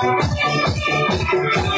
Thank you.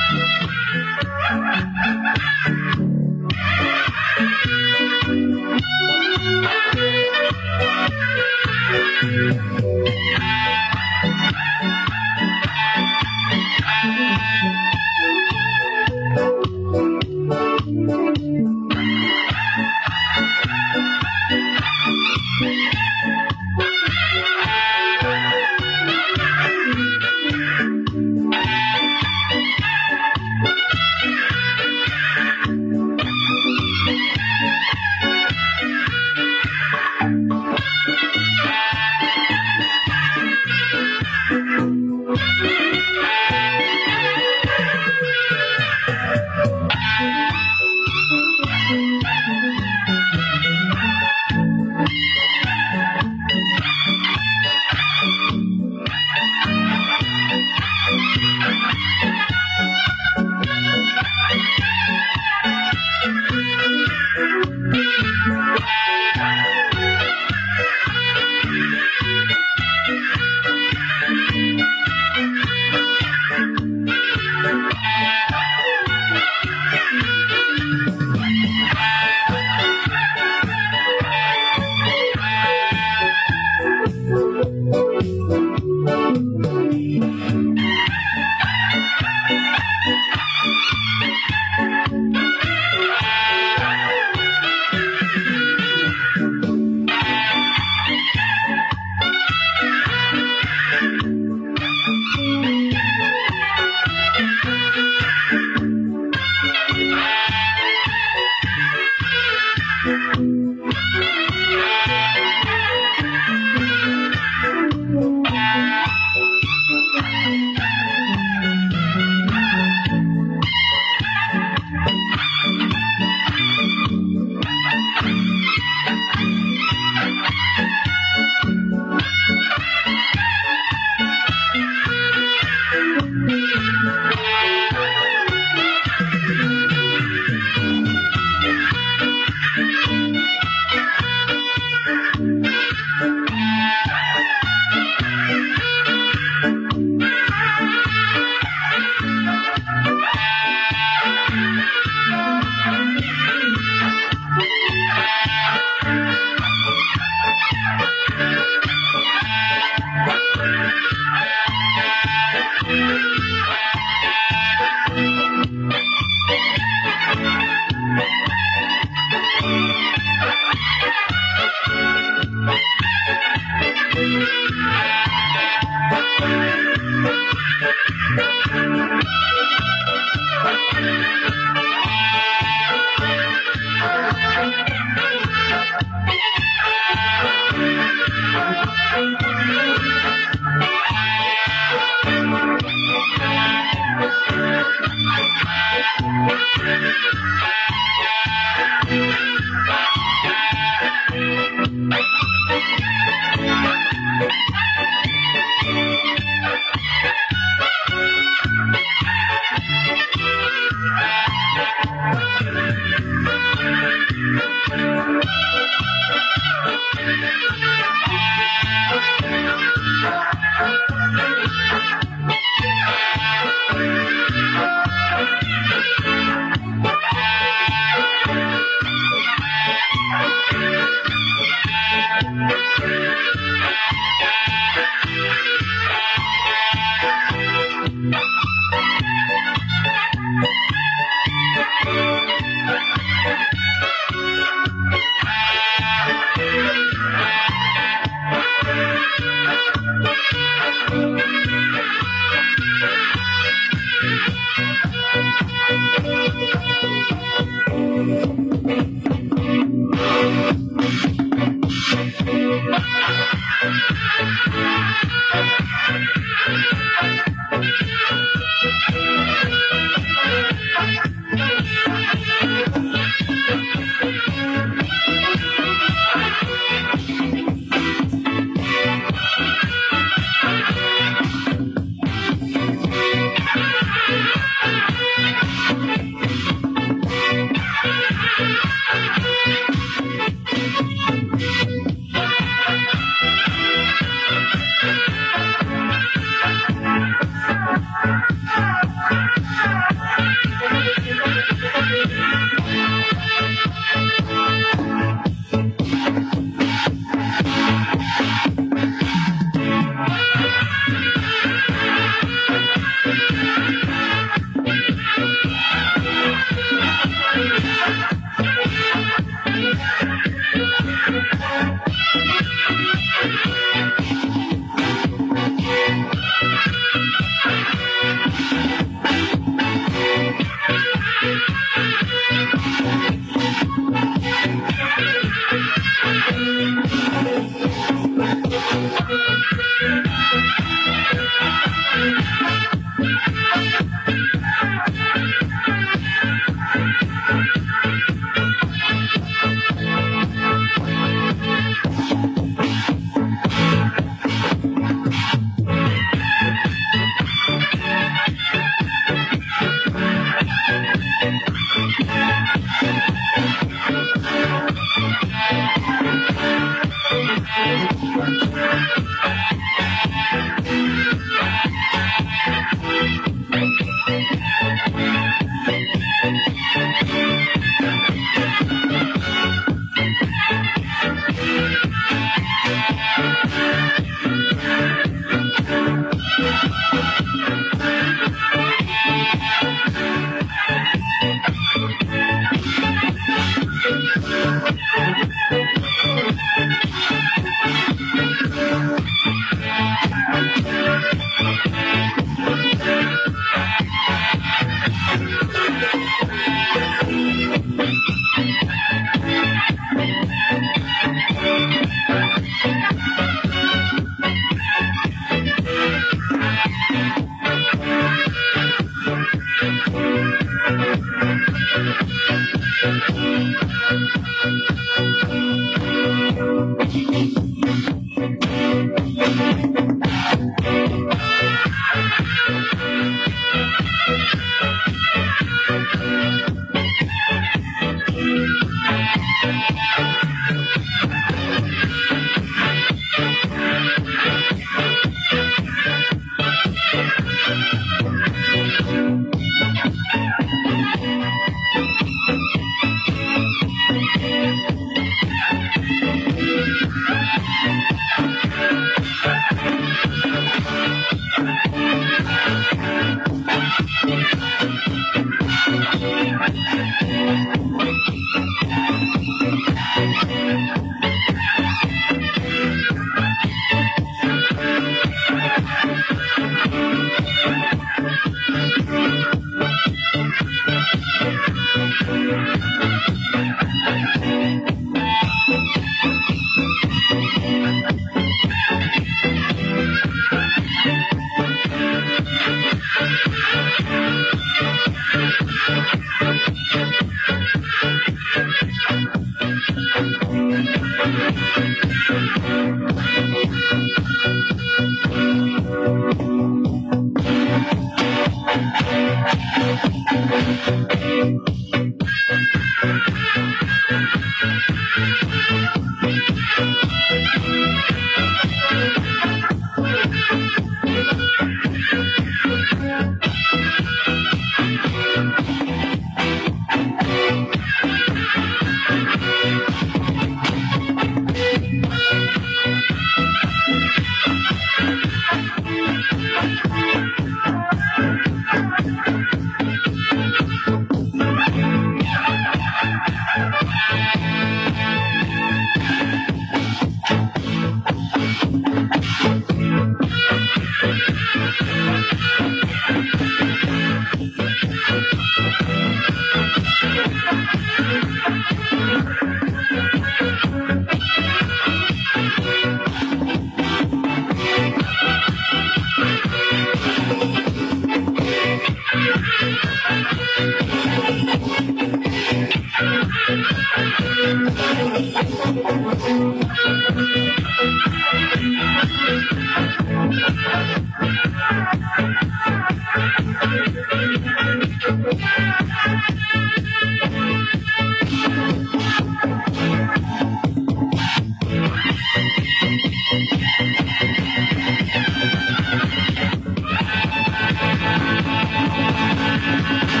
Thank you.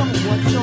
生活。